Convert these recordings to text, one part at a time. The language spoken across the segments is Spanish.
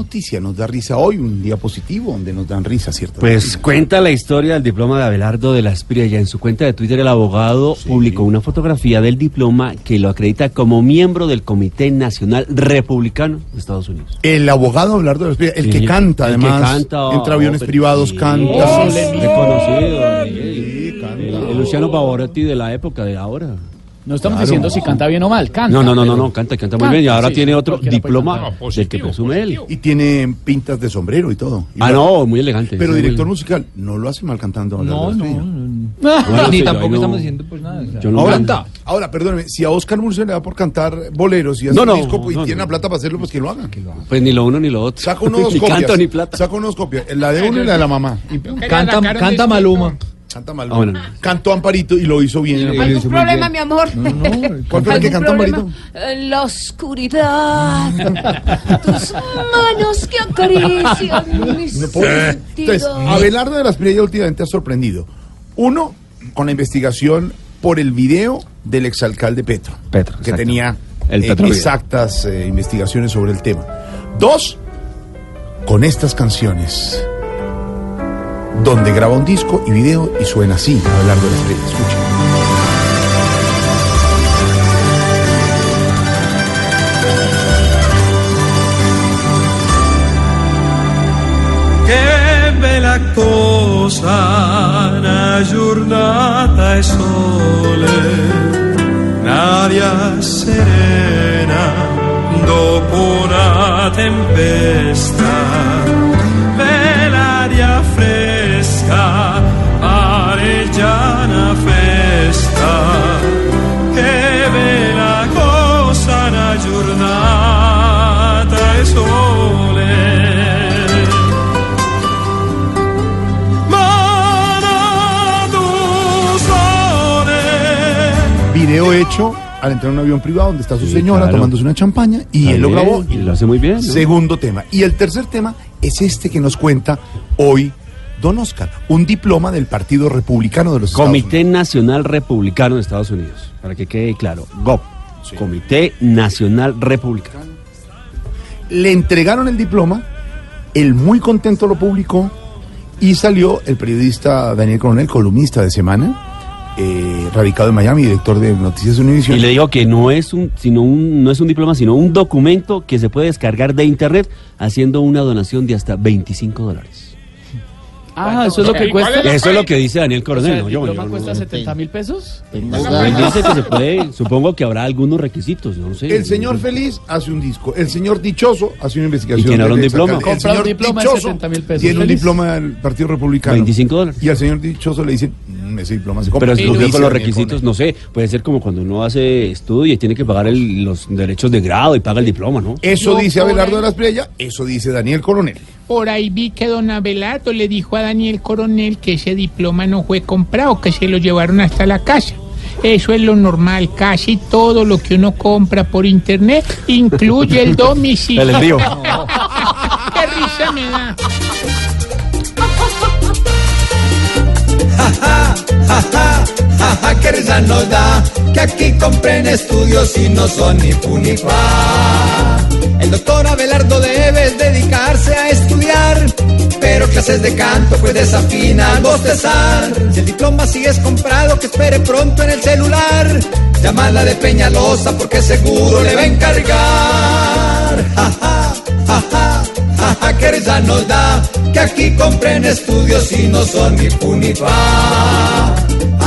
noticia nos da risa hoy, un día positivo donde nos dan risa, ¿cierto? Pues cuenta la historia del diploma de Abelardo de la Espriella. En su cuenta de Twitter, el abogado publicó una fotografía del diploma que lo acredita como miembro del Comité Nacional Republicano de Estados Unidos. El abogado Abelardo de la Espriella, el Sí, que canta el que además, canta, entra a aviones oh, privados, sí. canta. Oh, reconocido. canta. El Luciano Pavarotti de la época de ahora. No estamos Claro. diciendo si canta bien o mal, canta. No, no, no, no, pero- no, canta, canta muy Canta, bien. Y ahora sí, tiene otro puede diploma cantar. del que presume él. Y tiene pintas de sombrero y todo. Y Ah, no, muy elegante. Pero sí, director muy- musical, no lo hace mal cantando. No, no, no. Bueno, Ni tampoco no- estamos diciendo pues nada. o sea. Yo no Ahora, canta. ahora, perdóneme, si a Oscar Murcia le da por cantar boleros y hace No, un no, disco pues, y no, tiene no. la plata para hacerlo, pues que lo haga. Pues ni lo uno ni lo otro. Saca unos dos ni copias. canto ni plata. Saca unos copias. La de uno y la de la mamá. Canta Maluma. Canta mal. Ah, bueno. Cantó Amparito y lo hizo bien. ¿Algún problema, bien. mi amor? ¿Cuál fue la que ¿Algún cantó? Amparito? La oscuridad, tus manos que acarician mis No Entonces. Abelardo de las Priella últimamente ha sorprendido. Uno, con la investigación por el video del exalcalde Petro. Petro, Que exacto. tenía El eh, exactas eh, investigaciones sobre el tema. Dos, con estas canciones. Donde graba un disco y video y suena así, Abelardo de las Priella. Escuchen. Cosa una giornata e sole, un'aria serena dopo una tempesta, giornata e sole. Mana tu sole. Video hecho al entrar en un avión privado donde está su Sí, señora claro. tomándose una champaña y él lo grabó. y lo hace muy bien, ¿no? Segundo tema. Y el tercer tema es este que nos cuenta hoy Don Oscar, un diploma del Partido Republicano de los Estados Comité Unidos. Nacional Republicano de Estados Unidos. Para que quede claro. GOP. Comité Nacional Republicano. Le entregaron el diploma, él muy contento lo publicó y salió el periodista Daniel Coronel, columnista de Semana, eh, radicado en Miami, director de Noticias Univision. Y le digo que no es un, sino un, no es un diploma, sino un documento que se puede descargar de internet haciendo una donación de hasta 25 dólares. Ah, eso es lo que cuesta. Eso es lo que dice Daniel O sea, Coronel. ¿El no, yo- diploma yo- cuesta yo- 70 mil pesos? Él dice que se puede, supongo que habrá algunos requisitos, no sé. El señor feliz hace un disco, el señor dichoso hace una investigación. ¿Y tiene ahora un diploma? El señor diploma de dichoso 70 mil pesos. Tiene un diploma del Partido Republicano. 25 dólares. Y al señor dichoso le dicen, "Mm, ese diploma se compra. Pero si Lo cumplió dice con los requisitos, no sé, puede ser como cuando uno hace estudio y tiene que pagar el- los derechos de grado y paga el diploma, ¿no? Eso dice Abelardo ahí- de las Priella, eso dice Daniel Coronel. Por ahí vi que don Abelardo le dijo a Daniel Coronel que ese diploma no fue comprado, que se lo llevaron hasta la casa. Eso es lo normal, casi todo lo que uno compra por internet incluye el domicilio. El envío. ¡Qué risa me da! Nos da que aquí compren estudios y no son ni fu ni fa. El doctor Abelardo debe dedicarse a estudiar, pero clases de canto desafina al bostezar. Si el diploma sí es comprado, que espere pronto en el celular. Llamada de Peñalosa porque seguro le va a encargar. Jaja, jaja, jaja, que risa nos da que aquí compren estudios y no son ni fu ni fa.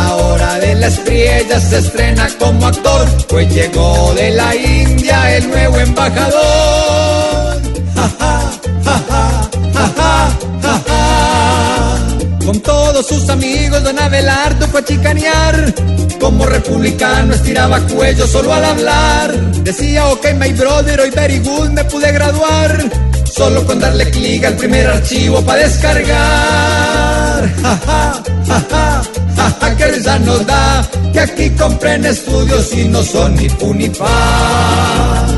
Ahora de la estrella se estrena como actor, pues llegó de la India el nuevo embajador. Ja. Con todos sus amigos, don Abelardo fue a chicanear. Como republicano estiraba cuello solo al hablar. Decía, ok, my brother, hoy very good me pude graduar. Solo con darle clic al primer archivo para descargar. Ja, ja, ja, ja, ja, risa nos da que aquí compren estudios y no son ni fu ni fa.